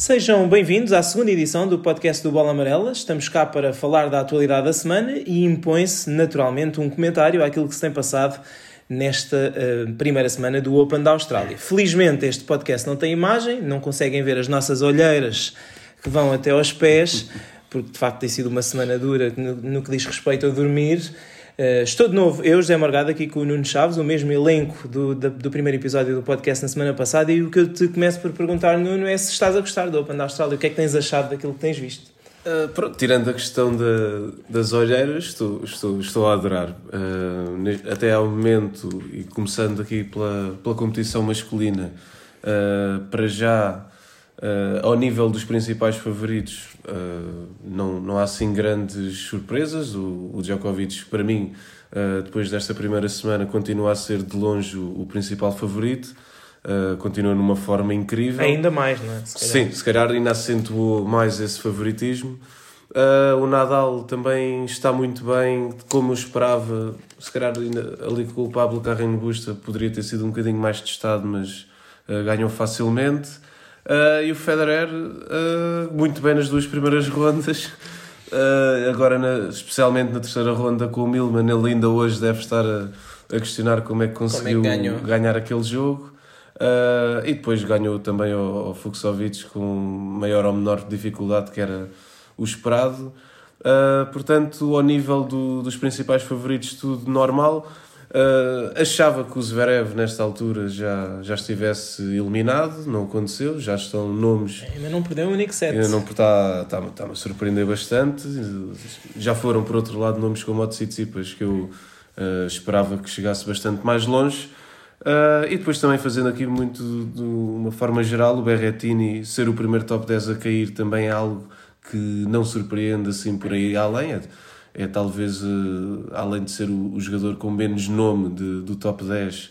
Sejam bem-vindos à segunda edição do podcast do Bola Amarela. Estamos cá para falar da atualidade da semana e impõe-se naturalmente um comentário àquilo que se tem passado nesta uh, primeira semana do Open da Austrália. Felizmente este podcast não tem imagem, não conseguem ver as nossas olheiras que vão até aos pés, porque de facto tem sido uma semana dura no, no que diz respeito a dormir. Uh, estou de novo, eu, José Morgado, aqui com o Nuno Chaves, o mesmo elenco do, do, do, primeiro episódio do podcast na semana passada, e o que eu te começo por perguntar, Nuno, é se estás a gostar do Open da Austrália, o que é que tens achado daquilo que tens visto? Uh, pronto, tirando a questão de, das olheiras, estou, estou, estou a adorar. Uh, até ao momento, e começando aqui pela, pela competição masculina, para já ao nível dos principais favoritos, uh, não, não há assim grandes surpresas. O, o Djokovic, para mim, uh, depois desta primeira semana, continua a ser de longe o, o principal favorito. continua numa forma incrível. Ainda mais, não é? Se Sim, se calhar ainda acentuou mais esse favoritismo. o Nadal também está muito bem, como eu esperava. Se calhar ainda, ali com o Pablo Carreño Busta poderia ter sido um bocadinho mais testado, mas ganhou facilmente. Uh, e o Federer, uh, muito bem nas duas primeiras rondas. Uh, agora, na, especialmente na terceira ronda com o Milman, ele ainda hoje deve estar a, a questionar como é que conseguiu é que ganhar aquele jogo. e depois ganhou também ao, ao Fuxovic com maior ou menor dificuldade, que era o esperado. portanto, ao nível do, dos principais favoritos, tudo normal. Uh, achava que o Zverev, nesta altura, já, já estivesse eliminado, não aconteceu, já estão nomes. Ainda não perdeu o único set. Ainda não está, está, está a surpreender bastante. Já foram, por outro lado, nomes como o Tsitsipas, que eu uh, esperava que chegasse bastante mais longe. Uh, e depois também fazendo aqui muito de uma forma geral, o Berrettini ser o primeiro top 10 a cair também é algo que não surpreende assim por aí além. É, talvez, uh, além de ser o, o, jogador com menos nome de, do top 10, uh,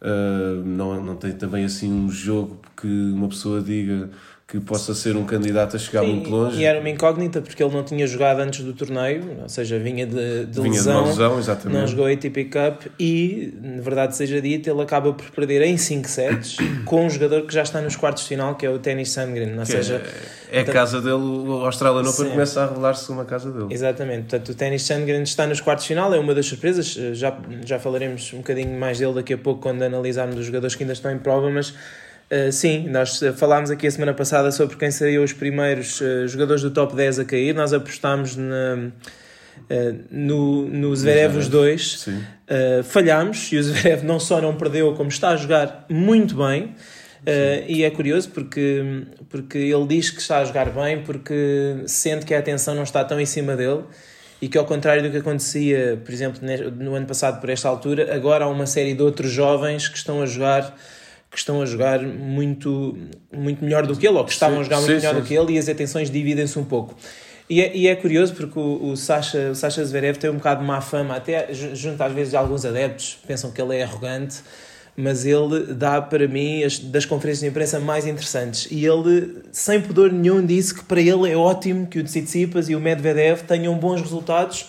eh, não, não tem também assim um jogo que uma pessoa diga que possa ser um candidato a chegar Sim, muito longe. E era uma incógnita porque ele não tinha jogado antes do torneio, ou seja, vinha de, de vinha lesão, de lesão exatamente. não jogou a ATP Cup e, na verdade seja dito, ele acaba por perder em 5 sets com um jogador que já está nos quartos de final, que é o Tennis Sandgren, ou seja... É, é a casa dele, o Australian Open começa a revelar-se uma casa dele. Exatamente, portanto o Tennis Sandgren está nos quartos de final, é uma das surpresas, já, já falaremos um bocadinho mais dele daqui a pouco quando analisarmos os jogadores que ainda estão em prova, mas Uh, sim, nós falámos aqui a semana passada sobre quem seriam os primeiros uh, jogadores do top 10 a cair. Nós apostámos na, uh, no, no Zverev os dois. falhámos e o Zverev não só não perdeu, como está a jogar muito bem. e é curioso porque, porque ele diz que está a jogar bem porque sente que a atenção não está tão em cima dele e que ao contrário do que acontecia, por exemplo, no ano passado por esta altura, agora há uma série de outros jovens que estão a jogar que estão a jogar muito, muito melhor do que ele, ou que estavam sim, a jogar muito sim, melhor sim. do que ele, e as atenções dividem-se um pouco. E é, e é, curioso porque o, o, Sasha, o Sasha Zverev tem um bocado de má fama, até junto às vezes de alguns adeptos, pensam que ele é arrogante, mas ele dá para mim as, das conferências de imprensa mais interessantes. E ele, sem pudor nenhum, disse que para ele é ótimo que o Tsitsipas e o Medvedev tenham bons resultados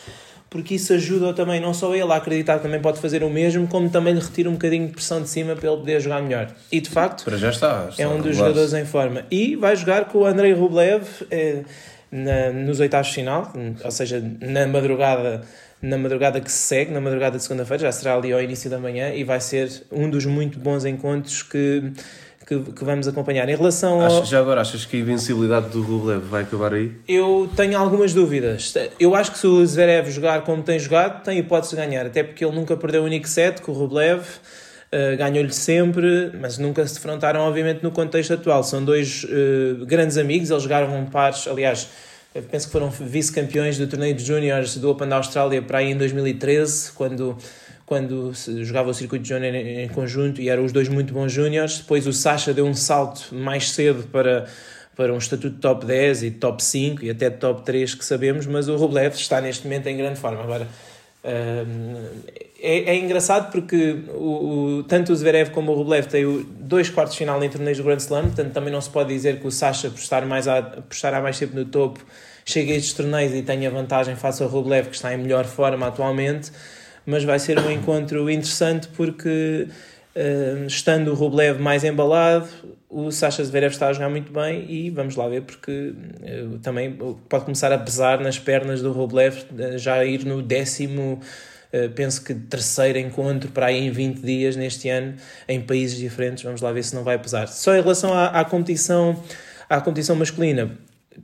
porque isso ajuda também não só ele a acreditar que também pode fazer o mesmo, como também lhe retira um bocadinho de pressão de cima para ele poder jogar melhor. E de facto, para já está, está é um dos jogadores em forma. E vai jogar com o Andrei Rublev eh, na, nos oitavos de final, ou seja, na madrugada na madrugada que se segue, na madrugada de segunda-feira, já será ali ao início da manhã e vai ser um dos muito bons encontros que que, que vamos acompanhar. Em relação ao... Já agora, achas que a invencibilidade do Rublev vai acabar aí? Eu tenho algumas dúvidas. Eu acho que se o Zverev jogar como tem jogado, tem hipótese de ganhar, até porque ele nunca perdeu o único set com o Rublev. Uh, ganhou-lhe sempre, mas nunca se defrontaram, obviamente, no contexto atual. São dois uh, grandes amigos, eles jogaram pares, aliás, penso que foram vice-campeões do torneio de júniores do Open da Austrália para aí em 2013, quando quando jogava o circuito júnior em, conjunto e eram os dois muito bons júniores. Depois o Sasha deu um salto mais cedo para, para um estatuto de top 10 e top 5 e até top 3 que sabemos, mas o Rublev está neste momento em grande forma. Agora, hum, é, é, engraçado porque o, o, tanto o Zverev como o Rublev têm dois quartos de final em torneios do Grand Slam, portanto também não se pode dizer que o Sasha, por estar, mais a, por estar há mais tempo no topo, chegue a estes torneios e tenha vantagem face ao Rublev, que está em melhor forma atualmente mas vai ser um encontro interessante porque Uh, estando o Rublev mais embalado, o Sasha Zverev está a jogar muito bem e vamos lá ver porque uh, também pode começar a pesar nas pernas do Rublev, uh, já ir no décimo, penso que terceiro encontro para aí em 20 dias neste ano, em países diferentes, vamos lá ver se não vai pesar. Só em relação à, à competição, à competição masculina,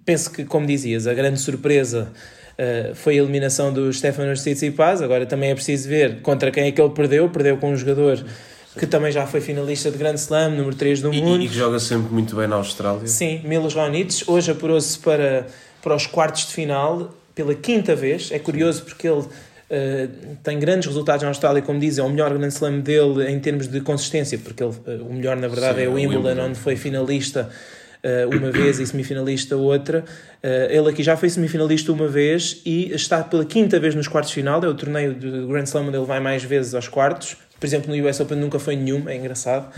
penso que, como dizias, a grande surpresa Uh, foi a eliminação do Stefano Tsitsipas, agora também é preciso ver contra quem é que ele perdeu, perdeu com um jogador que também já foi finalista de Grand Slam, número 3 do e, mundo. E que joga sempre muito bem na Austrália. Sim, Milos Raonic. Hoje apurou-se para, para os quartos de final pela quinta vez. É curioso porque ele uh, tem grandes resultados na Austrália, como dizem, é o melhor Grand Slam dele em termos de consistência, porque ele, uh, o melhor na verdade Sim, é o Wimbledon, Wimbledon, onde foi finalista uma vez e semifinalista outra. Uh, ele aqui já foi semifinalista uma vez e está pela quinta vez nos quartos de final. É o torneio do Grand Slam onde ele vai mais vezes aos quartos. Por exemplo, no US Open nunca foi nenhum, é engraçado.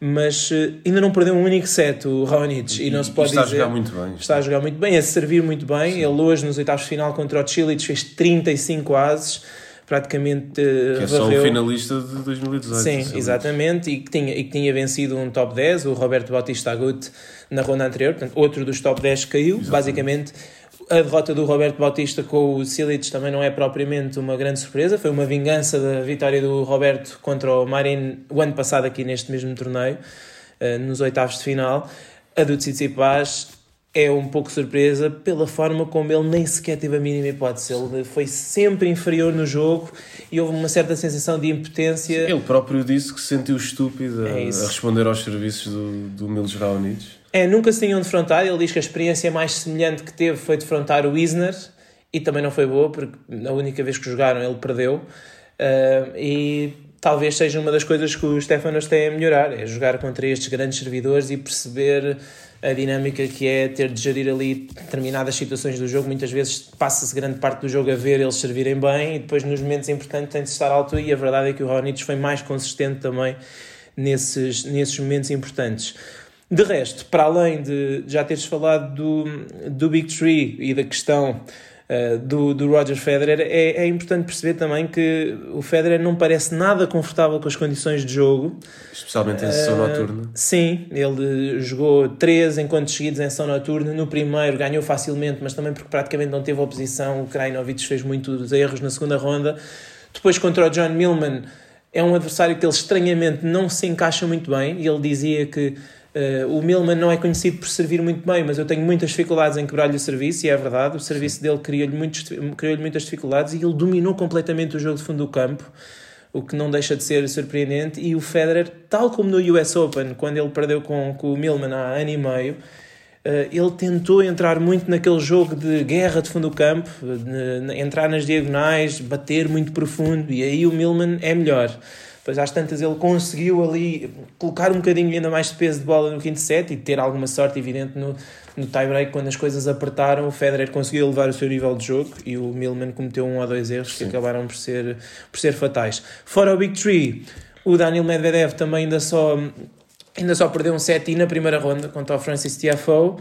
Mas uh, ainda não perdeu um único set, o Raonic. E, e não se pode está dizer. Está a jogar muito bem. Está a jogar muito bem, a servir muito bem. Sim. Ele hoje, nos oitavos de final contra o Chile, fez 35 ases praticamente que é só o finalista de 2018. Sim, exatamente, e que, tinha, e que tinha vencido um top 10, o Roberto Bautista Agut, na ronda anterior, portanto, outro dos top 10 caiu, exatamente. basicamente a derrota do Roberto Bautista com o Silic também não é propriamente uma grande surpresa, foi uma vingança da vitória do Roberto contra o Marin o ano passado aqui neste mesmo torneio, uh, nos oitavos de final. A do Tsitsipas é um pouco surpresa pela forma como ele nem sequer teve a mínima hipótese. Ele foi sempre inferior no jogo e houve uma certa sensação de impotência. Ele próprio disse que se sentiu estúpido é a responder aos serviços do, do Milos Raonic. É, nunca se tinham defrontado. Ele diz que a experiência mais semelhante que teve foi defrontar o Isner e também não foi boa, porque a única vez que jogaram ele perdeu. Uh, e talvez seja uma das coisas que o Stefanos tem a melhorar: é jogar contra estes grandes servidores e perceber a dinâmica que é ter de gerir ali determinadas situações do jogo. Muitas vezes passa-se grande parte do jogo a ver eles servirem bem e depois nos momentos importantes tem de estar alto. E a verdade é que o Ronits foi mais consistente também nesses, nesses momentos importantes. De resto, para além de já teres falado do, do Big Tree e da questão uh, do, do Roger Federer, é, é importante perceber também que o Federer não parece nada confortável com as condições de jogo. Especialmente em sessão uh, noturna. Sim, ele jogou três encontros seguidos em sessão noturna. No primeiro ganhou facilmente, mas também porque praticamente não teve oposição. O Krajinovic fez muitos erros na segunda ronda. Depois contra o John Millman é um adversário que ele estranhamente não se encaixa muito bem. E ele dizia que Uh, o Milman não é conhecido por servir muito bem, mas eu tenho muitas dificuldades em quebrar-lhe o serviço, e é verdade, o serviço Sim. dele criou-lhe criou muitas dificuldades e ele dominou completamente o jogo de fundo do campo, o que não deixa de ser surpreendente. E o Federer, tal como no US Open, quando ele perdeu com, com o Milman há ano e meio, uh, ele tentou entrar muito naquele jogo de guerra de fundo do campo, de, de, entrar nas diagonais, bater muito profundo, e aí o Milman é melhor. Depois, às tantas, ele conseguiu ali colocar um bocadinho ainda mais de peso de bola no quinto set e ter alguma sorte evidente no, no tie-break. Quando as coisas apertaram, o Federer conseguiu elevar o seu nível de jogo e o Millman cometeu um ou dois erros Sim. que acabaram por ser, por ser fatais. Fora o Big Tree, o Daniel Medvedev também ainda só, ainda só perdeu um set e na primeira ronda contra o Francis Tiafoe.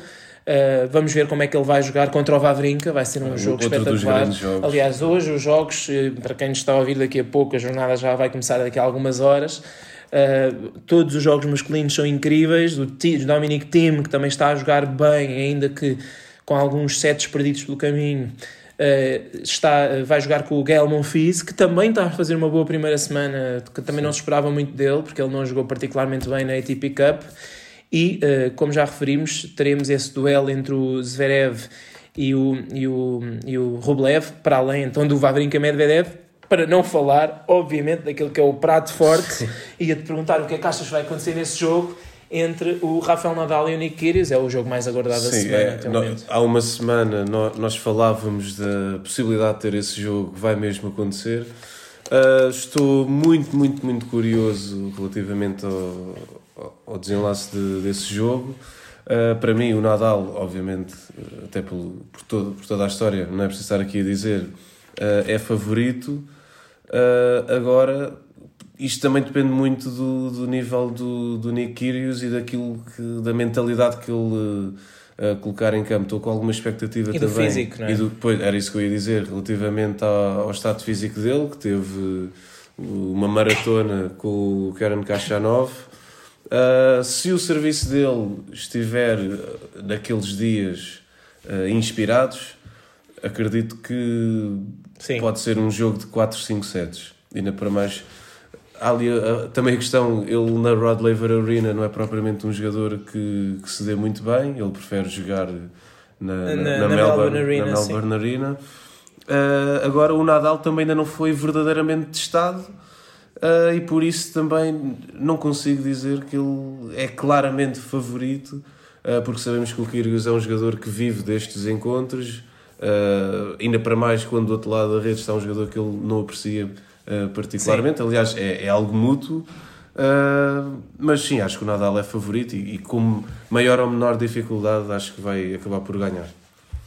Uh, vamos ver como é que ele vai jogar contra o Vavrinka, vai ser um jogo espetacular. Aliás, hoje os jogos, eh, para quem nos está a ouvir daqui a pouco, a jornada já vai começar daqui a algumas horas. Uh, todos os jogos masculinos são incríveis. O Dominic Thiem, que também está a jogar bem, ainda que com alguns sets perdidos pelo caminho, uh, está, vai jogar com o Gael Monfils, que também está a fazer uma boa primeira semana, que também Sim. não se esperava muito dele, porque ele não jogou particularmente bem na ATP Cup. E, uh, como já referimos, teremos esse duelo entre o Zverev e o, e o, e o Rublev, para além então do Vavrinka Medvedev, para não falar, obviamente, daquele que é o prato forte, e a te perguntar o que é que achas que vai acontecer nesse jogo entre o Rafael Nadal e o Nick Kyrgios, é o jogo mais aguardado Sim, da semana. É, até no, há uma semana nós, nós falávamos da possibilidade de ter esse jogo, vai mesmo acontecer. Uh, estou muito, muito, muito curioso relativamente ao, ao desenlace de, desse jogo. Uh, para mim, o Nadal, obviamente, até por, por, todo, por toda a história, não é preciso estar aqui a dizer, uh, é favorito. Uh, agora, isto também depende muito do, do nível do, do Nick Kyrgios e daquilo que, da mentalidade que ele colocar em campo. Estou com alguma expectativa e também. Do físico, não é? E do, pois, era isso que eu ia dizer, relativamente ao, ao estado físico dele, que teve uma maratona com o Karen Kachanov. Uh, se o serviço dele estiver naqueles dias uh, inspirados, acredito que Sim. pode ser um jogo de 4, 5 sets. Ainda para mais. Ali uh, também a questão, ele na Rod Laver Arena não é propriamente um jogador que, que se dê muito bem, ele prefere jogar na, na, na, na Melbourne, Melbourne, Arena. Melbourne Arena. Agora o Nadal também ainda não foi verdadeiramente testado uh, e por isso também não consigo dizer que ele é claramente favorito, uh, porque sabemos que o Kyrgios é um jogador que vive destes encontros, ainda para mais quando do outro lado da rede está um jogador que ele não aprecia particularmente. Sim. Aliás, é, é algo mútuo. Uh, mas sim, acho que o Nadal é favorito e, e, com maior ou menor dificuldade acho que vai acabar por ganhar.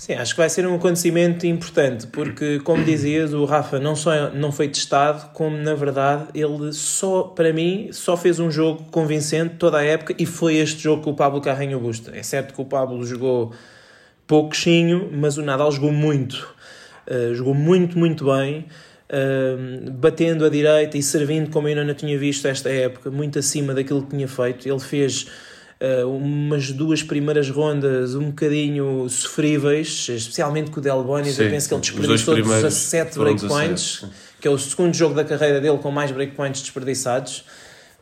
Sim, acho que vai ser um acontecimento importante, porque, como dizias, o Rafa não só não foi testado, como na verdade ele só, para mim, só fez um jogo convincente toda a época e foi este jogo que o Pablo Carreño Busta. É certo que o Pablo jogou pouquinho, mas o Nadal jogou muito. Uh, jogou muito, muito bem, uh, batendo a direita e servindo como eu não tinha visto esta época, muito acima daquilo que tinha feito. Ele fez uh, umas duas primeiras rondas um bocadinho sofríveis, especialmente com o Del Bonis. Eu penso que ele desperdiçou 17 breakpoints, que é o segundo jogo da carreira dele com mais breakpoints desperdiçados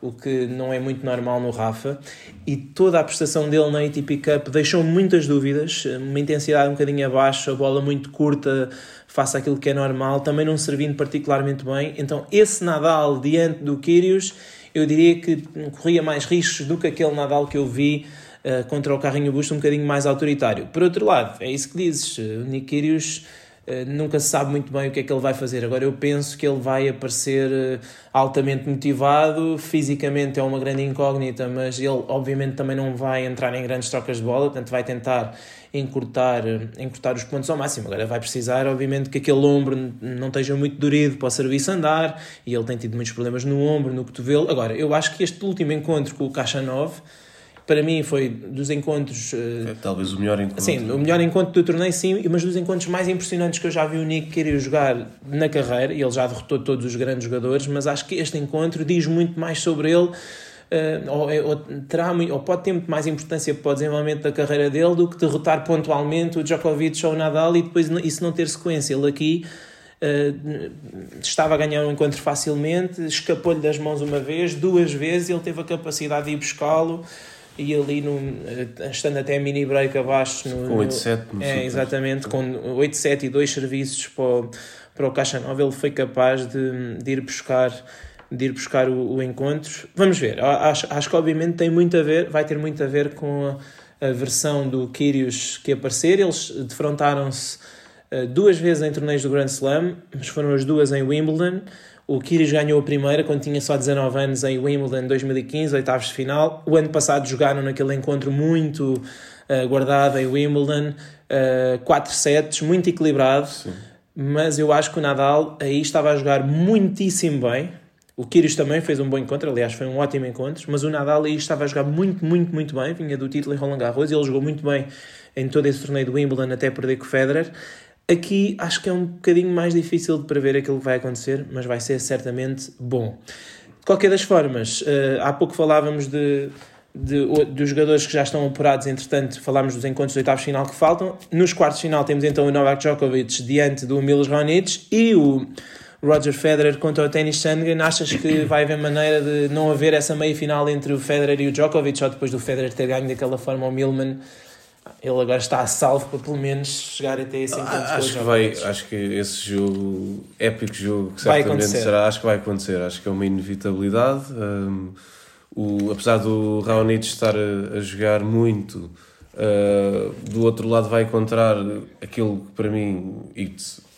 o que não é muito normal no Rafa, e toda a prestação dele na ATP Cup deixou muitas dúvidas, uma intensidade um bocadinho abaixo, a bola muito curta face àquilo que é normal, também não servindo particularmente bem. Então, esse Nadal diante do Kyrgios eu diria que corria mais riscos do que aquele Nadal que eu vi uh, contra o Carrinho Busto, um bocadinho mais autoritário. Por outro lado, é isso que dizes, eh, o nunca se sabe muito bem o que é que ele vai fazer. Agora, eu penso que ele vai aparecer uh, altamente motivado, fisicamente é uma grande incógnita, mas ele obviamente também não vai entrar em grandes trocas de bola, portanto vai tentar encurtar, encurtar os pontos ao máximo. Agora vai precisar, obviamente, que aquele ombro não esteja muito dorido para o serviço andar e ele tem tido muitos problemas no ombro, no cotovelo. Agora, eu acho que este último encontro com o Caixa 9 para mim foi dos encontros. Eh, é, talvez o melhor encontro. Sim, o melhor encontro do torneio, sim, mas dos encontros mais impressionantes que eu já vi o Nick querer jogar na carreira, e ele já derrotou todos os grandes jogadores, mas acho que este encontro diz muito mais sobre ele uh, ou, ou, terá, ou pode ter muito mais importância para o desenvolvimento da carreira dele do que derrotar pontualmente o Djokovic ou o Nadal e depois isso não ter sequência. Ele aqui uh, estava a ganhar um encontro facilmente, escapou-lhe das mãos uma vez, duas vezes, ele teve a capacidade de ir buscá-lo e ali no, estando até mini break abaixo no, com 8-7 é, exatamente, com 8-7 e dois serviços para o, para o Caixa Nova ele foi capaz de, de ir buscar de ir buscar o, o encontro. Vamos ver, acho, acho que obviamente tem muito a ver, vai ter muito a ver com a, a versão do Kyrgios que aparecer. Eles defrontaram-se uh, duas vezes em torneios do Grand Slam, mas foram as duas em Wimbledon. O Kyrgios ganhou a primeira quando tinha só 19 anos em Wimbledon 2015, oitavos de final. O ano passado jogaram naquele encontro muito uh, guardado em Wimbledon, uh, quatro sets, muito equilibrado. Sim. Mas eu acho que o Nadal aí estava a jogar muitíssimo bem, o Kyrgios também fez um bom encontro, aliás, foi um ótimo encontro, mas o Nadal aí estava a jogar muito, muito, muito bem, vinha do título em Roland Garros e ele jogou muito bem em todo esse torneio do Wimbledon até perder com o Federer. Aqui acho que é um bocadinho mais difícil de prever aquilo que vai acontecer, mas vai ser certamente bom. De qualquer das formas, uh, há pouco falávamos de, de, dos jogadores que já estão apurados, entretanto, falámos dos encontros de oitavos final que faltam. Nos quartos de final temos então o Novak Djokovic diante do Milos Raonic e o Roger Federer contra o Tennis Sandgren, achas que vai haver maneira de não haver essa meia final entre o Federer e o Djokovic, só depois do Federer ter ganho daquela forma ao Milman? Ele agora está a salvo para pelo menos chegar até esse encontro. Ah, acho, que vai, acho que esse jogo, épico jogo, que certamente será, acho que vai acontecer. Acho que é uma inevitabilidade. Um, o, apesar do Raonic estar a, a jogar muito, uh, do outro lado vai encontrar aquilo que para mim, e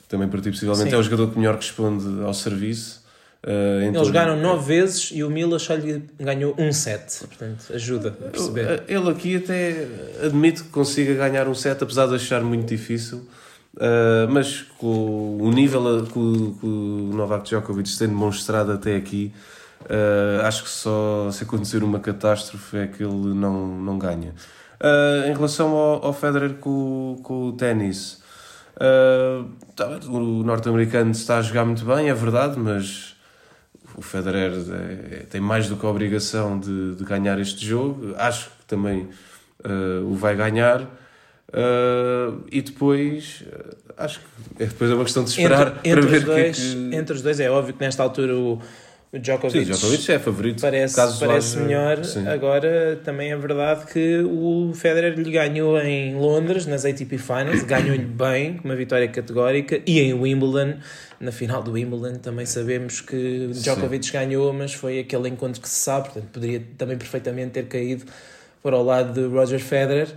também para ti possivelmente, Sim. é o jogador que melhor responde ao serviço. Uh, Eles jogaram nove vezes e o Mila só lhe ganhou um set, portanto ajuda a perceber. Eh, ele aqui até admite que consiga ganhar um set, apesar de achar muito difícil. Uh, mas com o nível que o, que o Novak Djokovic tem demonstrado até aqui, uh, acho que só se acontecer uma catástrofe é que ele não, não ganha. Uh, em relação ao, ao Federer com, com o ténis, Uh, o norte-americano está a jogar muito bem, é verdade, mas o Federer é, tem mais do que a obrigação de, de ganhar este jogo. Acho que também uh, o vai ganhar. Uh, e depois, acho que é depois é uma questão de esperar entre, entre para ver os dois, que, que... Entre os dois, é óbvio que nesta altura o Djokovic, Sim, Djokovic é favorito. Parece, parece melhor. Sim. Agora, também é verdade que o Federer lhe ganhou em Londres, nas ATP Finals, ganhou-lhe bem, com uma vitória categórica, e em Wimbledon, na final do Wimbledon, também sabemos que Djokovic Sim. ganhou, mas foi aquele encontro que se sabe, portanto, poderia também perfeitamente ter caído para o lado de Roger Federer.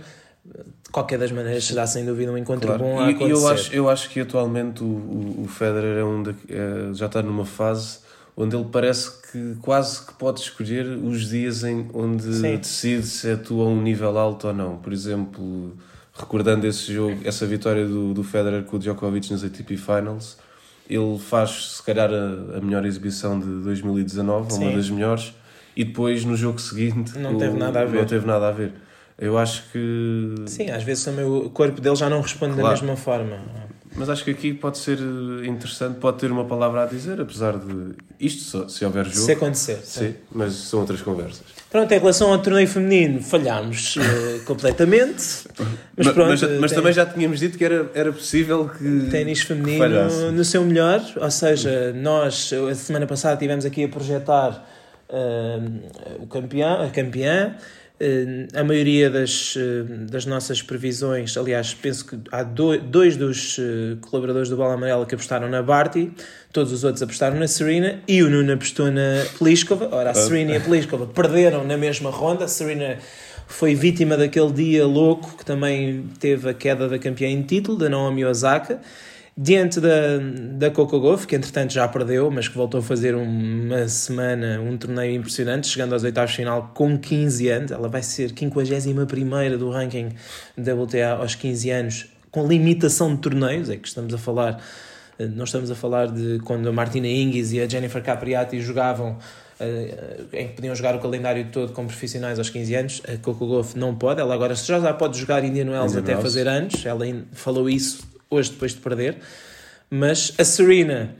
De qualquer das maneiras, será sem dúvida um encontro claro. bom a acontecer. E eu acho, eu acho que atualmente o, o, o Federer é um de, é, já está numa fase onde ele parece que quase que pode escolher os dias em onde Sim. decide se atua a um nível alto ou não. Por exemplo, recordando esse jogo, essa vitória do, do Federer com o Djokovic nos ATP Finals, ele faz se calhar a, a melhor exibição de 2019, Sim. uma das melhores, e depois no jogo seguinte não o, teve nada a ver. Não teve nada a ver. Eu acho que. Sim, às vezes também o corpo dele já não responde claro. da mesma forma. Mas acho que aqui pode ser interessante, pode ter uma palavra a dizer, apesar de isto, se houver jogo. Se acontecer. Sim, mas são outras conversas. Pronto, em relação ao torneio feminino, falhámos uh, completamente. Mas, pronto, mas, mas tem... também já tínhamos dito que era, era possível que. Ténis feminino no seu melhor, ou seja, nós, a semana passada, tivemos aqui a projetar uh, o campeão, a campeã. Eh, a maioria das, eh, das nossas previsões, aliás, penso que há dois dos eh, colaboradores do Bola Amarela que apostaram na Barty, todos os outros apostaram na Serena e o Nuno apostou na Pliskova. Ora, a Serena e a Pliskova perderam na mesma ronda. A Serena foi vítima daquele dia louco que também teve a queda da campeã em título, da Naomi Osaka diante da, da Coco Golf, que entretanto já perdeu, mas que voltou a fazer uma semana, um torneio impressionante, chegando aos oitavos de final com 15 anos. Ela vai ser 51 do ranking da WTA aos 15 anos, com limitação de torneios, é que estamos a falar. Não estamos a falar de quando a Martina Hingis e a Jennifer Capriati jogavam Uh, em que podiam jogar o calendário todo como profissionais aos 15 anos. A Coco Golf não pode, ela agora já, já pode jogar Indian Wells até fazer anos. Ela falou isso hoje depois de perder. Mas a Serena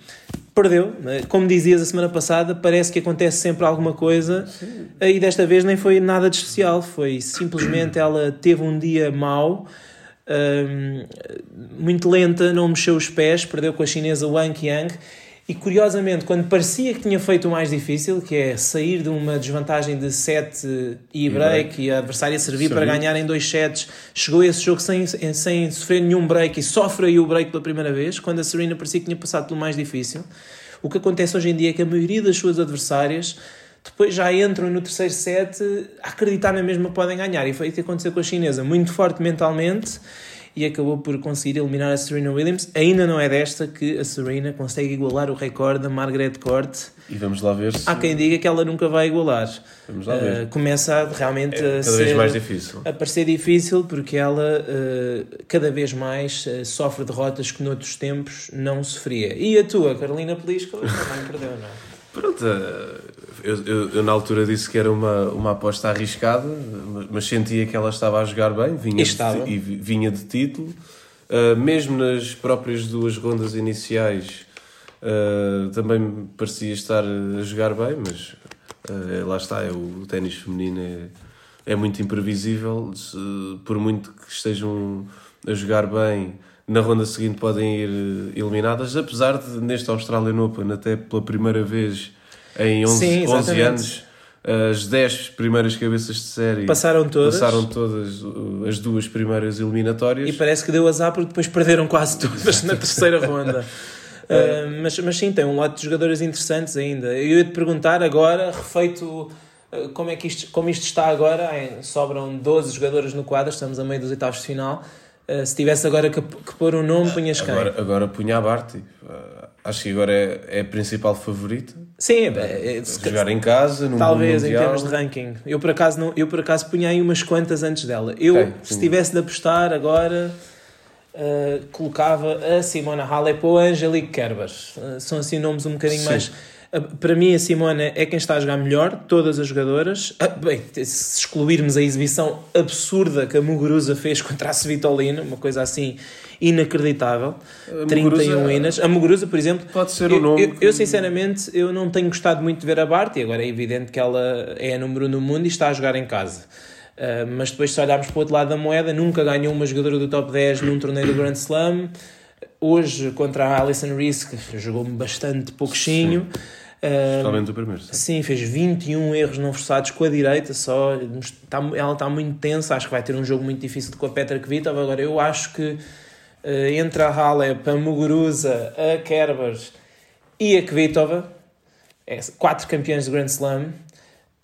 perdeu, né? como dizias a semana passada, parece que acontece sempre alguma coisa Sim. e desta vez nem foi nada de especial, foi simplesmente ela teve um dia mau, um, muito lenta, não mexeu os pés, perdeu com a chinesa Wang Yang e curiosamente, quando parecia que tinha feito o mais difícil, que é sair de uma desvantagem de 7 e break, e a adversária servir para ganhar em dois sets, chegou a esse jogo sem, sem sofrer nenhum break e sofre aí o break pela primeira vez, quando a Serena parecia que tinha passado pelo mais difícil. O que acontece hoje em dia é que a maioria das suas adversárias depois já entram no terceiro set a acreditar na mesma podem ganhar. E foi o que aconteceu com a chinesa, muito forte mentalmente e acabou por conseguir eliminar a Serena Williams. Ainda não é desta que a Serena consegue igualar o recorde da Margaret Court. E vamos lá ver se... Há quem diga que ela nunca vai igualar. Vamos lá ver. Uh, começa realmente é, a cada ser, vez mais difícil. A parecer difícil porque ela uh, cada vez mais uh, sofre derrotas que noutros tempos não sofria. E a tua, Carolina Pelisco, também perdeu, não é? Pronto, eu, eu, eu, na altura disse que era uma, uma aposta arriscada, mas sentia que ela estava a jogar bem, vinha, de, e vinha de título. Uh, mesmo nas próprias duas rondas iniciais, uh, também parecia estar a jogar bem, mas uh, lá está, é, o ténis feminino é, é muito imprevisível. Se, por muito que estejam a jogar bem, na ronda seguinte podem ir eliminadas, apesar de neste Australian Open, até pela primeira vez em 11, Sim, 11 anos, as 10 primeiras cabeças de série passaram todas. passaram todas uh, as duas primeiras eliminatórias. E parece que deu azar porque depois perderam quase todas na terceira ronda. Uh, mas, mas sim, tem um lote de jogadores interessantes ainda. Eu ia te perguntar agora, refeito uh, como, é que isto, como isto está agora, sobram 12 jogadores no quadro, estamos a meio dos oitavos de final. Uh, se tivesse agora que, que pôr um nome, punhas quem? Agora, agora punha a Barty. Acho que agora é, é a principal favorita. Sim, é, é, jogar em casa, no talvez em termos de ranking. Eu por acaso não, eu por acaso punha aí umas quantas antes dela. Eu, okay, se tivesse de apostar agora, uh, colocava a Simona Halep ou a Angelique Kerber. São assim nomes um bocadinho sim. mais Para mim, a Simona é quem está a jogar melhor, todas as jogadoras. Ah, bem, se excluirmos a exibição absurda que a Muguruza fez contra a Svitolina, uma coisa assim inacreditável. A 31 Inas. A Muguruza, por exemplo. Pode ser o nome. Eu, eu, sinceramente, eu não tenho gostado muito de ver a Bart, e agora é evidente que ela é a número no mundo e está a jogar em casa. Uh, mas depois, se olharmos para o outro lado da moeda, nunca ganhou uma jogadora do top 10 num torneio do Grand Slam. Hoje, contra a Alison Reese, que jogou bastante pouquinho. Especialmente uh, o primeiro. Sim. sim, fez 21 erros não forçados com a direita só. Está, ela está muito tensa. Acho que vai ter um jogo muito difícil com a Petra Kvitova. Agora, eu acho que uh, entre a Halep, a Muguruza, a Kerber e a Kvitova, é, quatro campeões de Grand Slam,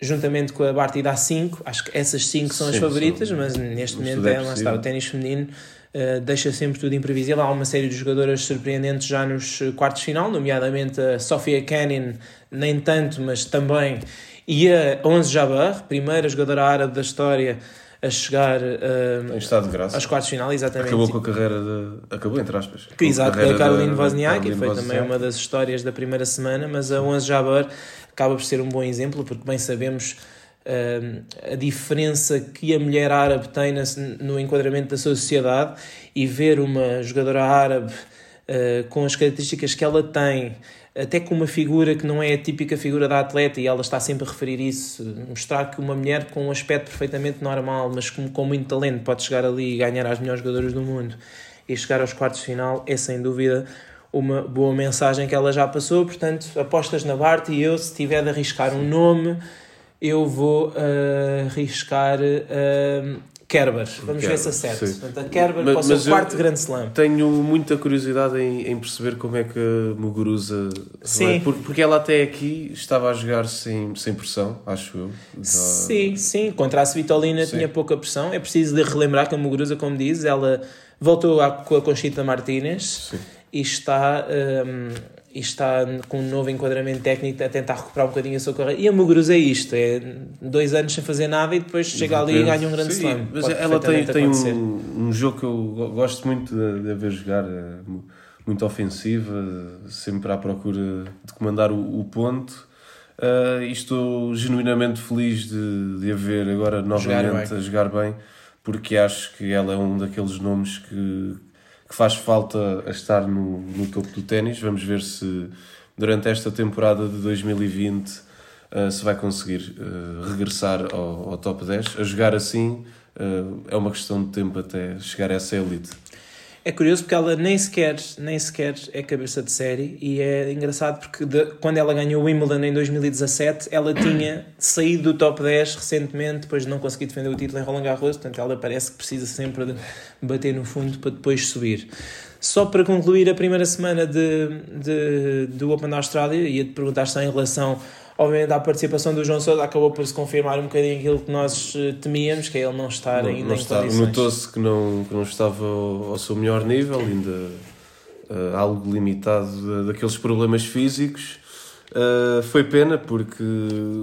juntamente com a Barty dá 5. Acho que essas 5 são as favoritas, são, mas neste momento é, lá está o ténis feminino. Uh, deixa sempre tudo imprevisível. Há uma série de jogadoras surpreendentes já nos eh, quartos de final, nomeadamente a Sofia Kenin, nem tanto, mas também, e a Onze Jabbar, primeira jogadora árabe da história a chegar uh, em estado de graça. aos quartos de final, exatamente. Acabou com a carreira de. Acabou, entre aspas. Exato, a Caroline Wozniacki, que foi também uma das histórias da primeira semana, mas a Onze Jabbar acaba por ser um bom exemplo, porque bem sabemos a diferença que a mulher árabe tem no enquadramento da sociedade e ver uma jogadora árabe uh, com as características que ela tem, até com uma figura que não é a típica figura da atleta, e ela está sempre a referir isso, mostrar que uma mulher com um aspecto perfeitamente normal, mas com, com muito talento, pode chegar ali e ganhar as melhores jogadoras do mundo e chegar aos quartos de final, é sem dúvida uma boa mensagem que ela já passou. Portanto, apostas na Bart e eu, se tiver de arriscar um nome, eu vou uh, arriscar uh, Kerber. Vamos Kerber, ver se acerta. Portanto, a Kerber mas, para o seu quarto grande slam. Tenho muita curiosidade em, em, perceber como é que a Muguruza sim. Vai, porque ela até aqui estava a jogar sem, sem pressão, acho eu. Sim, sim. Contra a Svitolina tinha pouca pressão. É preciso de relembrar que a Muguruza, como diz, ela voltou a, com a Conchita Martínez. Sim e está, um, e está com um novo enquadramento técnico a tentar recuperar um bocadinho a sua carreira. E a Muguruza é isto: é dois anos sem fazer nada e depois chega ali e ganha um grande slam. Mas Pode ela tem, tem um, um jogo que eu gosto muito de, de ver jogar, é muito ofensiva, sempre à procura de comandar o, o ponto. Uh, e estou genuinamente feliz de, de a ver agora novamente jogar a jogar bem, porque acho que ela é um daqueles nomes que que faz falta a estar no, no topo do ténis. Vamos ver se durante esta temporada de 2020 uh, eh, se vai conseguir uh, regressar ao, ao, top 10. A jogar assim uh, é uma questão de tempo até chegar a essa elite. É curioso porque ela nem sequer, nem sequer é cabeça de série e é engraçado porque de, quando ela ganhou o Wimbledon em 2017 ela tinha saído do top 10 recentemente, depois de não conseguir defender o título em Roland Garros, portanto ela parece que precisa sempre de bater no fundo para depois subir. Só para concluir a primeira semana de, de, do Open da Austrália, ia-te perguntar se em relação obviamente a participação do João Sousa acabou por se confirmar um bocadinho aquilo que nós eh, temíamos, que é ele não estar não, ainda não em está. condições. Notou-se que não, que não estava ao, ao seu melhor nível, ainda uh, algo limitado daqueles problemas físicos. Uh, foi pena porque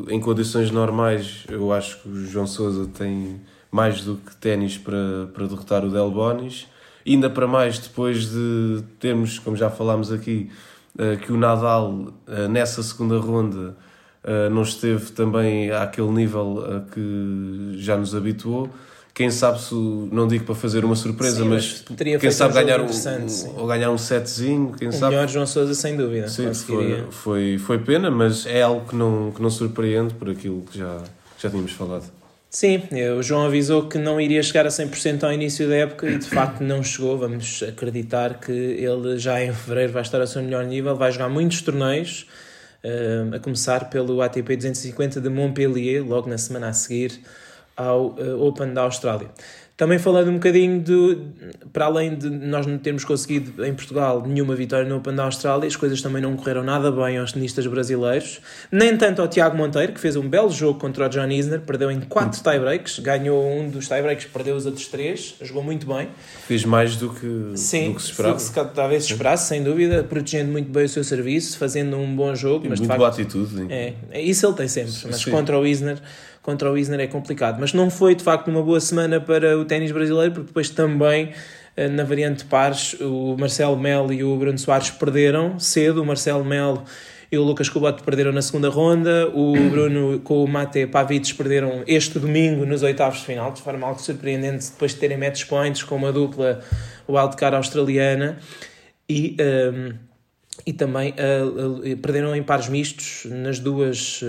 em condições normais eu acho que o João Sousa tem mais do que ténis para, para derrotar o Del Bonis. Ainda para mais depois de termos, como já falámos aqui, que o Nadal nessa segunda ronda não esteve também àquele nível a que já nos habituou. Quem sabe se, não digo para fazer uma surpresa, sim, mas, mas quem sabe um ganhar um, um ou ganhar um setzinho, quem o sabe. melhor João Sousa sem dúvida. Sim, foi, foi, foi pena, mas é algo que não, que não surpreende por aquilo que já, já tínhamos falado. Sim, o João avisou que não iria chegar a 100% ao início da época e de facto não chegou. Vamos acreditar que ele já em fevereiro vai estar ao seu melhor nível, vai jogar muitos torneios a começar pelo ATP 250 de Montpellier, logo na semana a seguir ao eh, Open da Austrália. Também falando um bocadinho de, para além de nós não termos conseguido em Portugal nenhuma vitória no Open da Austrália, as coisas também não correram nada bem aos tenistas brasileiros, nem tanto ao Tiago Monteiro, que fez um belo jogo contra o John Isner, perdeu em 4 tiebreaks, ganhou um dos tiebreaks, perdeu os outros 3, jogou muito bem. Fez mais do que, Sim, do que se esperava. Sim, talvez se esperasse, sem dúvida, protegendo muito bem o seu serviço, fazendo um bom jogo. E mas muito facto, boa atitude. É, é, isso ele tem sempre, mas Sim. contra o Isner contra o Isner é complicado. Mas não foi de facto uma boa semana para o ténis brasileiro, porque depois também eh, na variante de pares o Marcelo Melo e o Bruno Soares perderam cedo. O Marcelo Melo e o Lucas Kubot perderam na segunda ronda, o Bruno com o Mate Pavic perderam este domingo nos oitavos de final, de forma algo surpreendente depois de terem match points com uma dupla wildcard australiana e, um, e também uh, perderam em pares mistos nas duas...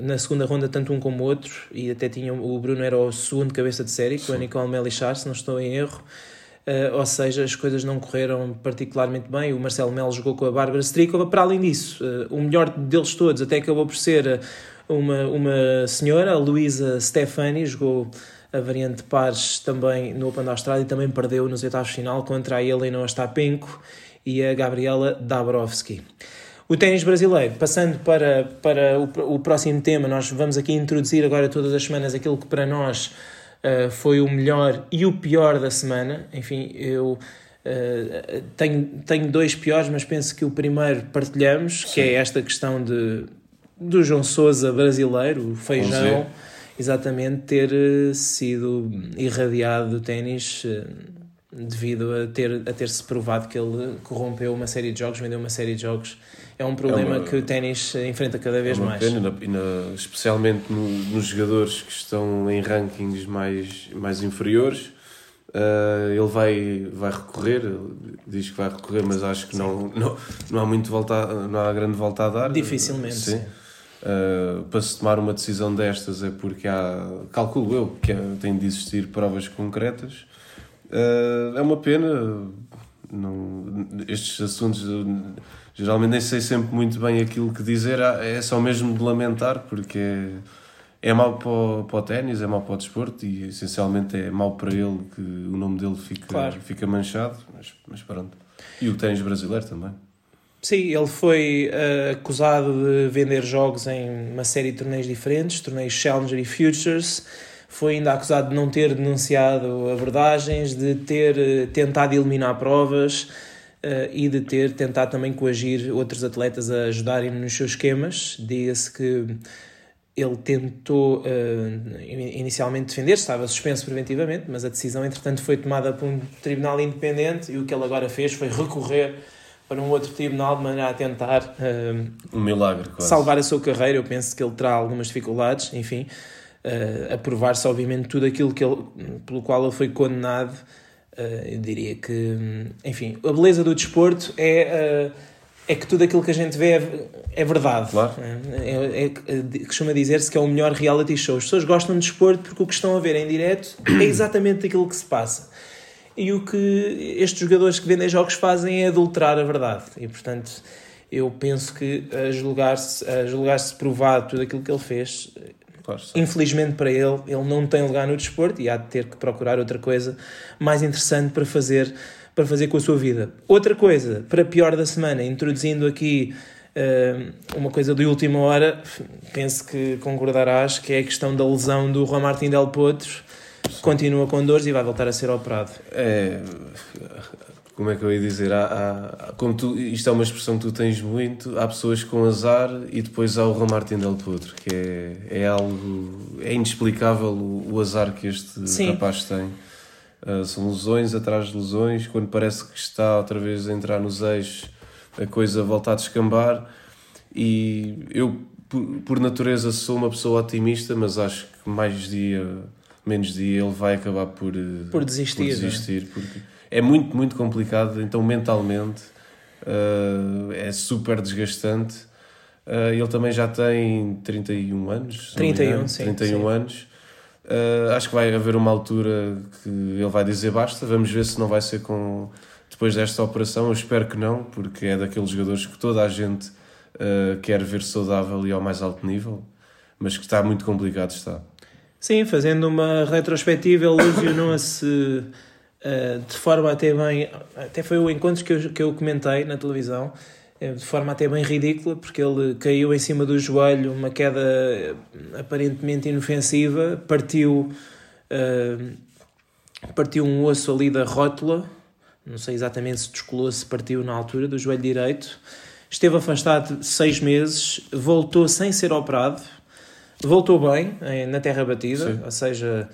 na segunda ronda, tanto um como o outro, e até tinham, o Bruno era o segundo cabeça de série, com a Nicole Melichar, se não estou em erro. Uh, ou seja, as coisas não correram particularmente bem. O Marcelo Melo jogou com a Bárbara Strikova. Para além disso, uh, o melhor deles todos até acabou por ser uma, uma senhora, a Luísa Stefani, jogou a variante pares também no Open da Austrália e também perdeu nos oitavos de final contra a Helena Ostapenko e a Gabriela Dabrowski. O ténis brasileiro, passando para, para o, o próximo tema, nós vamos aqui introduzir agora todas as semanas aquilo que para nós uh, foi o melhor e o pior da semana. Enfim, eu uh, tenho, tenho dois piores, mas penso que o primeiro partilhamos, Sim. que é esta questão de, do João Souza brasileiro, o feijão, exatamente ter uh, sido irradiado do ténis devido a ter a ter se provado que ele corrompeu uma série de jogos, vendeu uma série de jogos é um problema é uma, que o ténis enfrenta cada vez é mais. Pena, e na, especialmente no, nos jogadores que estão em rankings mais, mais inferiores. Uh, ele vai, vai recorrer, diz que vai recorrer, mas acho que não, não, não há muito volta, não há grande volta a dar. Dificilmente. Sim. Uh, para se tomar uma decisão destas é porque há, calculo eu, que tem de existir provas concretas. Uh, é uma pena, não, estes assuntos geralmente nem sei sempre muito bem aquilo que dizer, é só mesmo de lamentar, porque é, é mau para o, para o ténis, é mau para o desporto e essencialmente é mau para ele que o nome dele fica, claro. fica manchado, mas, mas pronto. E o ténis brasileiro também. Sim, ele foi uh, acusado de vender jogos em uma série de torneios diferentes, torneios Challenger e Futures. Foi ainda acusado de não ter denunciado abordagens, de ter uh, tentado eliminar provas uh, e de ter tentado também coagir outros atletas a ajudarem nos seus esquemas. Diga-se que ele tentou uh, inicialmente defender-se, estava suspenso preventivamente, mas a decisão, entretanto, foi tomada por um tribunal independente e o que ele agora fez foi recorrer para um outro tribunal de maneira a tentar uh, um milagre, quase. salvar a sua carreira. Eu penso que ele terá algumas dificuldades, enfim, a provar-se, obviamente, tudo aquilo que ele, pelo qual ele foi condenado eu diria que, enfim, a beleza do desporto é, uh, é que tudo aquilo que a gente vê é, é verdade. Claro. É, é, é, costuma dizer-se que é o melhor reality show. As pessoas gostam de desporto porque o que estão a ver em direto é exatamente aquilo que se passa. E o que estes jogadores que vendem jogos fazem é adulterar a verdade. E, portanto, eu penso que a julgar-se julgar provado tudo aquilo que ele fez, Claro, Infelizmente para ele, ele não tem lugar no desporto e há de ter que procurar outra coisa mais interessante para fazer, para fazer com a sua vida. Outra coisa, para pior da semana, introduzindo aqui uh, uma coisa de última hora, penso que concordarás, que é a questão da lesão do Juan Martín Del Potro. Continua com dores e vai voltar a ser operado. É, como é que eu ia dizer? Há, há, como tu, isto é uma expressão que tu tens muito, há pessoas com azar e depois há o Ramartin Del Potro, que é, é algo. é inexplicável o, o azar que este Sim. rapaz tem. Uh, são lesões atrás de lesões, quando parece que está outra vez a entrar nos eixos, a coisa volta a descambar. E eu, por, por natureza, sou uma pessoa otimista, mas acho que mais dia, menos dia, ele vai acabar por, por desistir. Por desistir é? porque é muito, muito complicado, então mentalmente uh, é super desgastante. Uh, ele também já tem 31 anos. 31, sim. 31 sim. anos. Uh, acho que vai haver uma altura que ele vai dizer basta. Vamos ver se não vai ser com depois desta operação. Eu espero que não, porque é daqueles jogadores que toda a gente uh, quer ver saudável e ao mais alto nível, mas que está muito complicado. Está. Sim, fazendo uma retrospectiva, ele lesionou-se uh, de forma até bem. Até foi o encontro que eu, que eu comentei na televisão, uh, de forma até bem ridícula, porque ele caiu em cima do joelho, uma queda eh, aparentemente inofensiva, partiu. partiu um osso ali da rótula, não sei exatamente se descolou, se partiu na altura do joelho direito. Esteve afastado seis meses, voltou sem ser operado, voltou bem na terra batida, Sim. ou seja,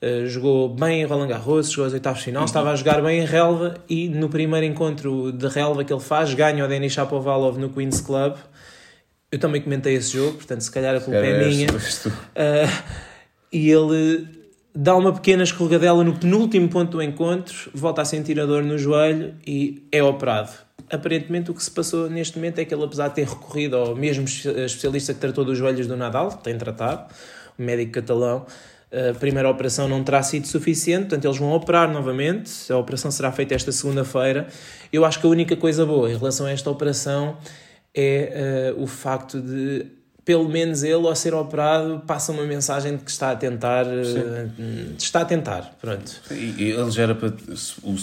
Uh, jogou bem em Roland Garros, jogou aos oitavos de final, uhum. estava a jogar bem em relva e no primeiro encontro de relva que ele faz, ganha o Denis Shapovalov no Queen's Club. Eu também comentei esse jogo, portanto, se calhar a culpa é minha. Uh, e ele dá uma pequena escorregadela no penúltimo ponto do encontro, volta a sentir a dor no joelho e é operado. Aparentemente, o que se passou neste momento é que ele, apesar de ter recorrido ao mesmo especialista que tratou dos joelhos do Nadal, tem tratado, o médico catalão, a primeira operação não terá sido suficiente, portanto, eles vão operar novamente. A operação será feita esta segunda-feira. Eu acho que a única coisa boa em relação a esta operação é uh, o facto de pelo menos ele, ao ser operado, passa uma mensagem de que está a tentar. Uh, está a tentar, pronto. E ele já era para. O,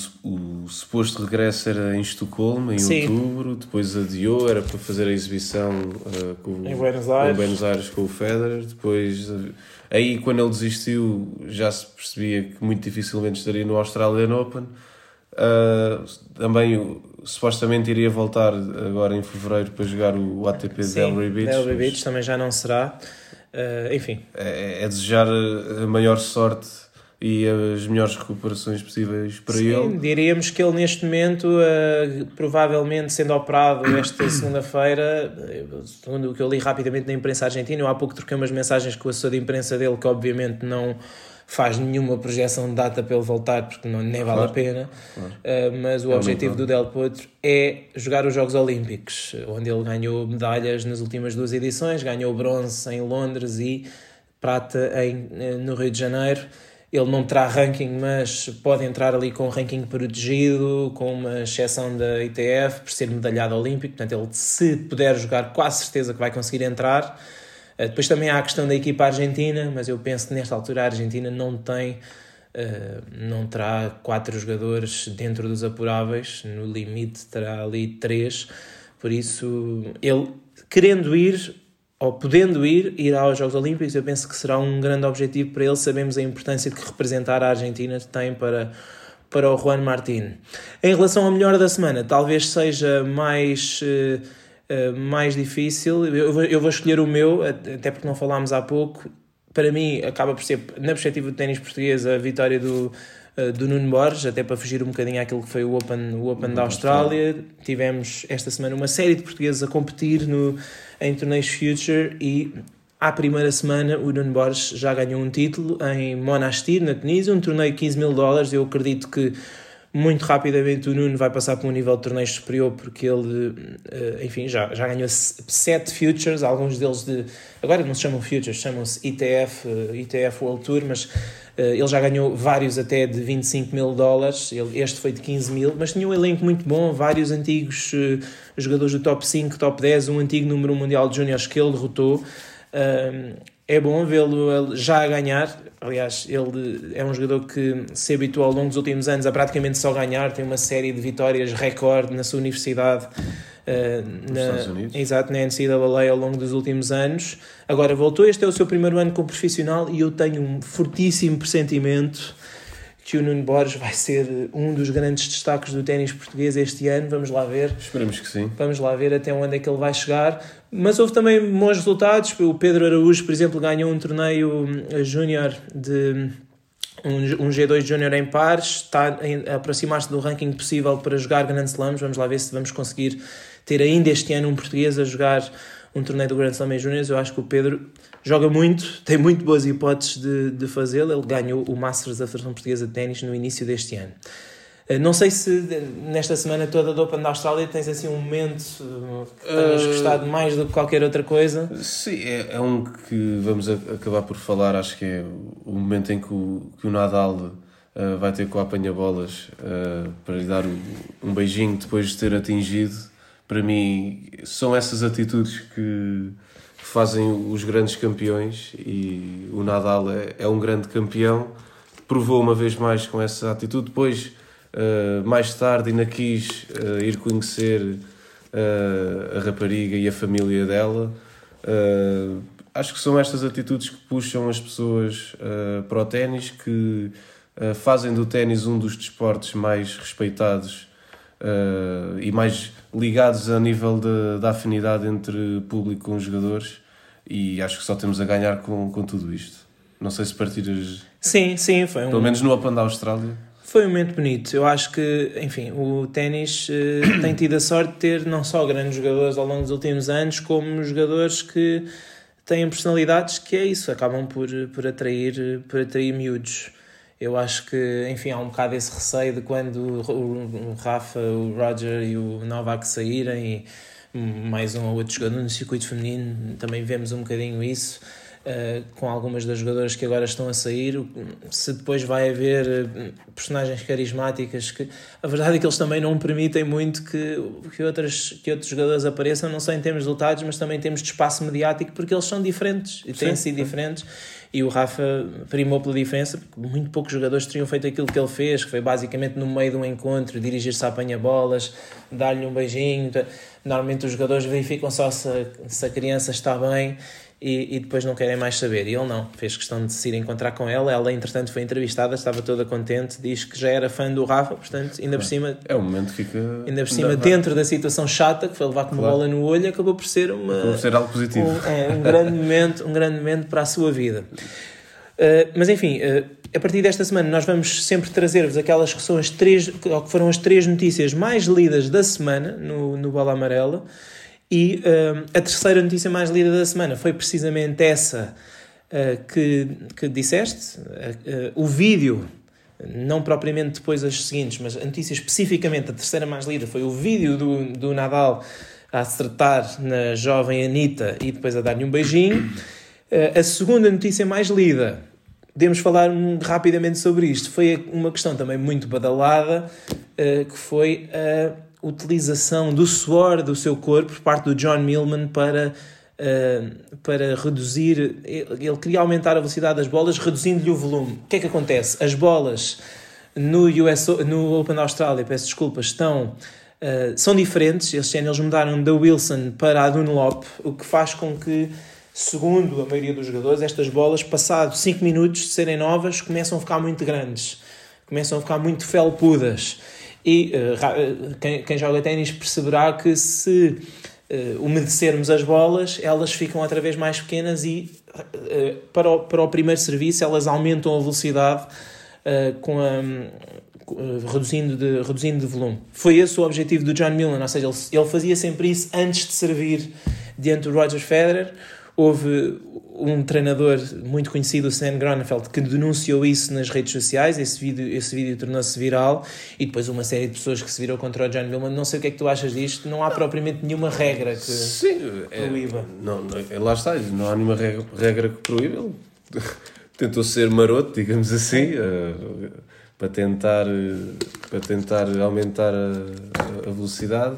o suposto regresso era em Estocolmo, em Sim. outubro, depois adiou, era para fazer a exibição uh, com, em Buenos Aires. com Buenos Aires com o Federer, depois. Aí, quando ele desistiu, já se percebia que muito dificilmente estaria no Australian Open. Uh, também supostamente iria voltar agora em fevereiro para jogar o ATP Sim, Delray Beach. Delray Beach também já não será. Uh, enfim. É, é, desejar a maior sorte e as melhores recuperações possíveis para Sim, ele. diríamos que ele neste momento, uh, provavelmente sendo operado esta segunda-feira, segundo o que eu li rapidamente na imprensa argentina, eu há pouco troquei umas mensagens com o assessor de imprensa dele que obviamente não faz nenhuma projeção de data para ele voltar, porque não, nem vale claro. a pena. Claro. Uh, mas o é objetivo do Del Potro é jogar os Jogos Olímpicos, onde ele ganhou medalhas nas últimas duas edições, ganhou bronze em Londres e prata em, eh, no Rio de Janeiro. Ele não terá ranking, mas pode entrar ali com ranking protegido, com uma exceção da ITF, por ser medalhado olímpico. Portanto, ele, se puder jogar, quase certeza que vai conseguir entrar. Eh, depois também há a questão da equipa argentina, mas eu penso que nesta altura a Argentina não tem, uh, não terá quatro jogadores dentro dos apuráveis, no limite terá ali três, por isso ele querendo ir ou podendo ir, ir aos Jogos Olímpicos, eu penso que será um grande objetivo para ele, sabemos a importância que representar a Argentina tem para para o Juan Martín. Em relação ao melhor da semana, talvez seja mais uh, eh, mais difícil. Eu vou, eu vou escolher o meu, até porque não falámos há pouco. Para mim, acaba por ser, na perspectiva do ténis português, a vitória do, uh, do Nuno Borges, até para fugir um bocadinho àquilo que foi o Open, o Open da Austrália. Tivemos esta semana uma série de portugueses a competir no, em torneios Future e à primeira semana o Nuno Borges já ganhou um título em Monastir, na Tunísia, um torneio de 15 mil dólares. Eu acredito que muito rapidamente o Nuno vai passar para um nível de torneio superior porque ele, eh, enfim, já, já ganhou sete futures, alguns deles de. Agora não se chamam futures, chamam-se ITF, ITF eh, World Tour, mas eh, ele já ganhou vários até de 25 mil dólares, este foi de 15 mil, mas tinha um elenco muito bom, vários antigos jogadores do top 5, top 10, um antigo número mundial de juniors que ele derrotou é bom vê-lo já a ganhar. Aliás, ele é um jogador que se habituou ao longo dos últimos anos a praticamente só ganhar, tem uma série de vitórias recorde na sua universidade. Uh, na, exato, na NCAA ao longo dos últimos anos. Agora voltou, este é o seu primeiro ano como profissional e eu tenho um fortíssimo pressentimento que o Nuno Borges vai ser um dos grandes destaques do ténis português este ano. Vamos lá ver. Esperamos que sim. Vamos lá ver até onde é que ele vai chegar. Mas houve também bons resultados. O Pedro Araújo, por exemplo, ganhou um torneio eh, júnior de um, G2 Júnior em pares, está a aproximar-se do ranking possível para jogar Grand Slams. Vamos lá ver se vamos conseguir ter ainda este ano um português a jogar um torneio do Grand Slam em Júnior. Eu acho que o Pedro joga muito, tem muito boas hipóteses de, de fazê-lo. Ele ganhou o Masters da Federação Portuguesa de Ténis no início deste ano. Eh, não sei se nesta semana toda do Open da Austrália tens assim um momento eh, que tenhas uh, gostado mais do que qualquer outra coisa. Sim, é, é um que vamos acabar por falar. Acho que é o momento em que o, que o Nadal uh, vai ter com a apanha-bolas uh, para lhe dar um beijinho depois de ter atingido. Para mim, são essas atitudes que fazem os grandes campeões e o Nadal é, é um grande campeão. Provou uma vez mais com essa atitude. Depois uh, mais tarde ainda quis uh, ir conhecer uh, a rapariga e a família dela. acho que são estas atitudes que puxam as pessoas para o ténis, que fazem do ténis um dos desportos mais respeitados e mais ligados a nível da afinidade entre público com os jogadores e acho que só temos a ganhar com, com tudo isto. Não sei se partilhas. Sim, sim, foi um. Pelo menos no Open da Austrália. Foi um momento bonito. Eu acho que, enfim, o ténis uh, tem tido a sorte de ter não só grandes jogadores ao longo dos últimos anos, como jogadores que têm personalidades que é isso, acabam por, por, atrair, por atrair miúdos. Eu acho que, enfim, há um bocado esse receio de quando o, o Rafa, o Roger e o Novak saírem e mais um ou outro jogador no circuito feminino, também vemos um bocadinho isso. Uh, com algumas das jogadoras que agora estão a sair, se depois vai haver uh, personagens carismáticas que a verdade é que eles também não permitem muito que, que, outras, que outros jogadores apareçam, não só em termos de resultados, mas também em termos de espaço mediático, porque eles são diferentes e têm sido diferentes. E o Rafa primou pela diferença, porque muito poucos jogadores teriam feito aquilo que ele fez, que foi basicamente no meio de um encontro, dirigir-se a apanha-bolas, dar-lhe um beijinho. Normalmente os jogadores verificam só se, se a criança está bem e, e, depois não querem mais saber. E ele não, fez questão de se ir encontrar com ela. Ela, entretanto, foi entrevistada, estava toda contente, diz que já era fã do Rafa, portanto, ainda por cima. É o momento que fica. Ainda por cima, dentro da situação chata, que foi levar com uma claro. bola no olho, acabou por ser uma. Acabou por ser algo positivo. Um, é, um grande momento, um grande momento para a sua vida. Uh, mas enfim, uh, a partir desta semana nós vamos sempre trazer-vos aquelas que são as três, que foram as três notícias mais lidas da semana no, no Bola Amarela. E uh, a terceira notícia mais lida da semana foi precisamente essa uh, que, que disseste. Uh, o vídeo, não propriamente depois as seguintes, mas a notícia especificamente, a terceira mais lida, foi o vídeo do, do Nadal a acertar na jovem Anitta e depois a dar-lhe um beijinho. a segunda notícia mais lida, podemos falar rapidamente sobre isto, foi uma questão também muito badalada, que foi a utilização do suor do seu corpo por parte do John Millman para, uh, para reduzir. Ele queria aumentar a velocidade das bolas, reduzindo-lhe o volume. O que é que acontece? As bolas no, US, no Open Austrália, peço desculpas, estão. Uh, são diferentes, ano eles mudaram da Wilson para a Dunlop, o que faz com que, segundo a maioria dos jogadores, estas bolas, passados 5 minutos de serem novas, começam a ficar muito grandes, começam a ficar muito felpudas. E uh, quem, quem joga ténis perceberá que se uh, umedecermos as bolas, elas ficam outra vez mais pequenas e uh, para, o, para o primeiro serviço elas aumentam a velocidade uh, com a, reduzindo, de, reduzindo de volume. Foi esse o objetivo do John Millen, ou seja, ele, ele fazia sempre isso antes de servir diante do Roger Federer. Houve um treinador muito conhecido, o Stan Gronefeld, que denunciou isso nas redes sociais. Esse vídeo, esse vídeo tornou-se viral. E depois uma série de pessoas que se viram contra o John Millman. Não sei o que é que tu achas disto. Não há propriamente nenhuma regra que Sim, proíba. É, não, não, é, lá está. Não há nenhuma regra, regra que proíba. Ele tentou ser maroto, digamos assim, uh, para, tentar, uh, para tentar aumentar a, a velocidade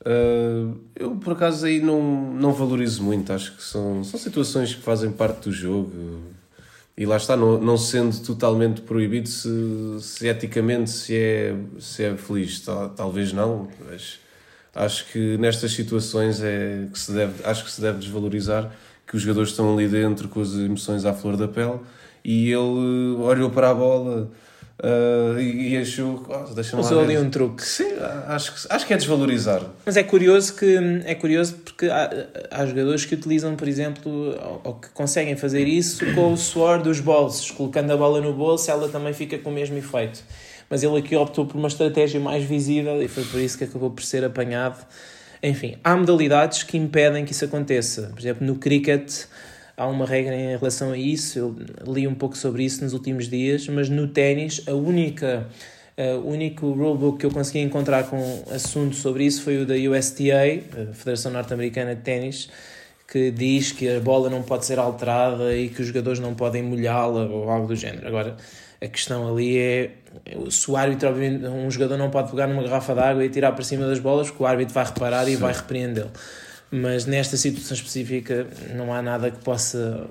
Uh, eu, por acaso, aí não, não valorizo muito. Acho que são, são situações que fazem parte do jogo. E lá está, não, não sendo totalmente proibido, se, se eticamente se é, se é feliz. Tal, talvez não, mas acho que nestas situações é que se deve, acho que se deve desvalorizar que os jogadores estão ali dentro com as emoções à flor da pele e ele olhou para a bola Uh, e, e achou, oh, deixa-me Usou ali um truque. Sim, acho que, acho que é desvalorizar. Mas é curioso que é curioso porque há, há jogadores que utilizam, por exemplo, ou, ou, que conseguem fazer isso com o suor dos bolsos, colocando a bola no bolso, ela também fica com o mesmo efeito. Mas ele aqui optou por uma estratégia mais visível e foi por isso que acabou por ser apanhado. Enfim, há modalidades que impedem que isso aconteça. Por exemplo, no cricket há uma regra em relação a isso, eu li um pouco sobre isso nos últimos dias, mas no ténis a única o único rulebook que eu consegui encontrar com assunto sobre isso foi o da USTA, a Federação Norte-Americana de Ténis, que diz que a bola não pode ser alterada e que os jogadores não podem molhá-la ou algo do género. Agora, a questão ali é se o árbitro, obviamente, um jogador não pode pegar numa garrafa de água e tirar para cima das bolas, porque o árbitro vai reparar e Sim. vai repreendê-lo mas nesta situação específica não há nada que possa,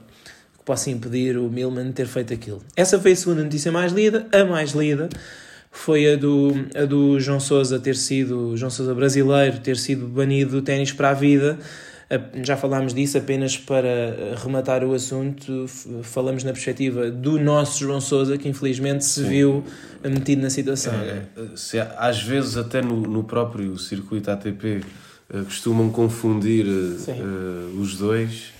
que possa impedir o Milman de ter feito aquilo. Essa foi a segunda notícia mais lida. A mais lida foi a do, a do João Sousa ter sido, João Sousa brasileiro, ter sido banido do ténis para a vida. Já falámos disso, apenas para rematar o assunto, falamos na perspectiva do nosso João Sousa, que infelizmente se viu metido na situação. É, se, às vezes, até no, no próprio circuito ATP, costumam confundir uh, os dois.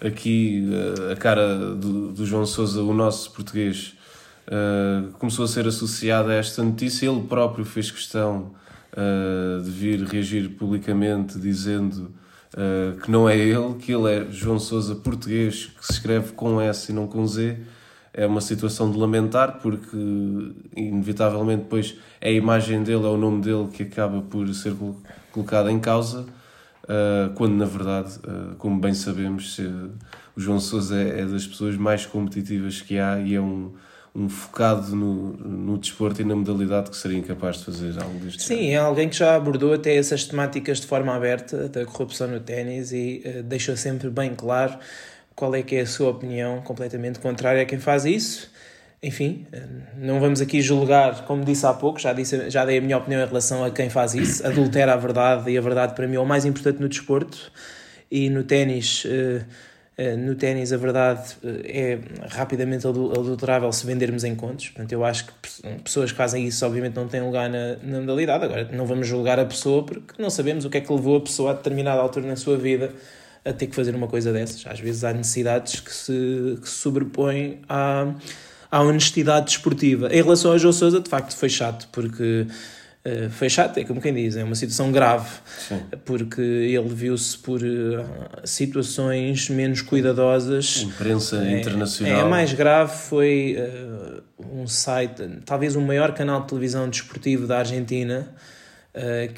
aqui a cara do, do João Sousa, o nosso português, começou a ser associado a esta notícia. Ele próprio fez questão de vir reagir publicamente dizendo que não é ele, que ele é João Sousa português, que se escreve com S e não com Z. É uma situação de lamentar, porque inevitavelmente depois é a imagem dele, é o nome dele que acaba por ser colocada em causa, uh, quando na verdade, uh, como bem sabemos, o João Sousa é, é das pessoas mais competitivas que há e é um, um focado no, no desporto e na modalidade que seria incapaz de fazer algo deste Sim, é alguém que já abordou até essas temáticas de forma aberta da corrupção no ténis e uh, deixou sempre bem claro qual é que é a sua opinião completamente contrária a quem faz isso. Enfim, eh, não vamos aqui julgar, como disse há pouco, já, disse, já dei a minha opinião em relação a quem faz isso, adultera a verdade e a verdade para mim é o mais importante no desporto e no ténis uh, eh, no ténis, a verdade eh, é rapidamente adulterável se vendermos em contos. Portanto, eu acho que pessoas que fazem isso, obviamente, não têm lugar na, na modalidade. Agora, não vamos julgar a pessoa porque não sabemos o que é que levou a pessoa a determinada altura na sua vida a ter que fazer uma coisa dessas. Às vezes há necessidades que se, que se sobrepõem à, à honestidade desportiva. Em relação a João Sousa, de facto, foi chato porque eh, foi chato, é como quem diz, é uma situação grave, Sim. porque ele viu-se por uh, situações menos cuidadosas. Imprensa é, internacional. É, a mais grave foi uh, um site, talvez o maior canal de televisão desportivo da Argentina,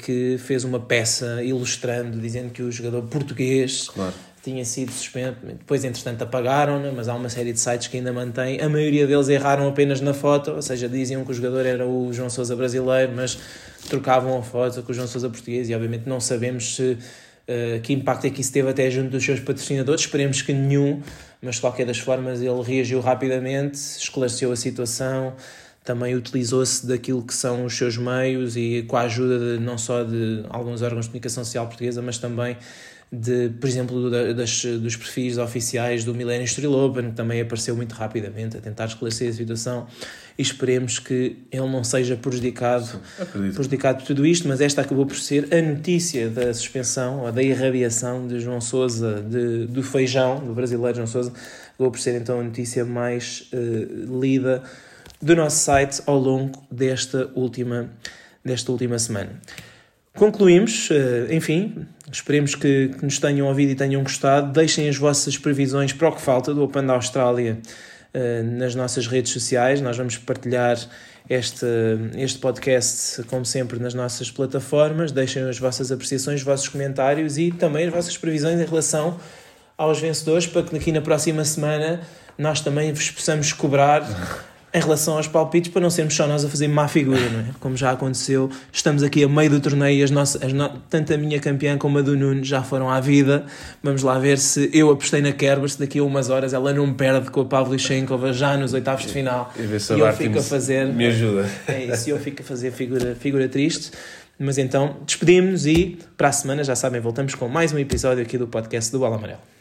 que fez uma peça ilustrando, dizendo que o jogador português. Claro tinha sido suspenso. Depois, entretanto, apagaram mas há uma série de sites que ainda mantêm. A maioria deles erraram apenas na foto, ou seja, diziam que o jogador era o João Sousa brasileiro, mas trocavam a foto com o João Sousa português e, obviamente, não sabemos se. Uh, que impacto é que isso teve até junto dos seus patrocinadores? Esperemos que nenhum, mas de qualquer das formas ele reagiu rapidamente, esclareceu a situação, também utilizou-se daquilo que são os seus meios e com a ajuda de, não só de alguns órgãos de comunicação social portuguesa, mas também de, por exemplo, das, dos perfis oficiais do Millennium Street Open, que também apareceu muito rapidamente a tentar esclarecer a situação. E esperemos que ele não seja prejudicado, prejudicado por tudo isto, mas esta acabou por ser a notícia da suspensão ou da irradiação de João Sousa, de, do feijão, do brasileiro João Sousa, acabou por ser então a notícia mais uh, lida do nosso site ao longo desta última, desta última semana. Concluímos, uh, enfim, Esperemos que, que, nos tenham ouvido e tenham gostado. Deixem as vossas previsões para o que falta do Open da Austrália uh, nas nossas redes sociais. Nós vamos partilhar este, este podcast, como sempre, nas nossas plataformas. Deixem as vossas apreciações, os vossos comentários e também as vossas previsões em relação aos vencedores, para que aqui na próxima semana nós também vos possamos cobrar em relação aos palpites, para não sermos só nós a fazer má figura, não é? Como já aconteceu, estamos aqui a meio do torneio e as nossas, as no... tanto a minha campeã como a do Nuno já foram à vida. Vamos lá ver se eu apostei na Kerber, se daqui a umas horas ela não perde com a Pavlyuchenkova já nos oitavos de final. E, e eu fico a fazer. Me ajuda. É isso, eu fico a fazer figura, figura triste. Mas então, despedimos-nos e para a semana, já sabem, voltamos com mais um episódio aqui do podcast do Bola Amarelo.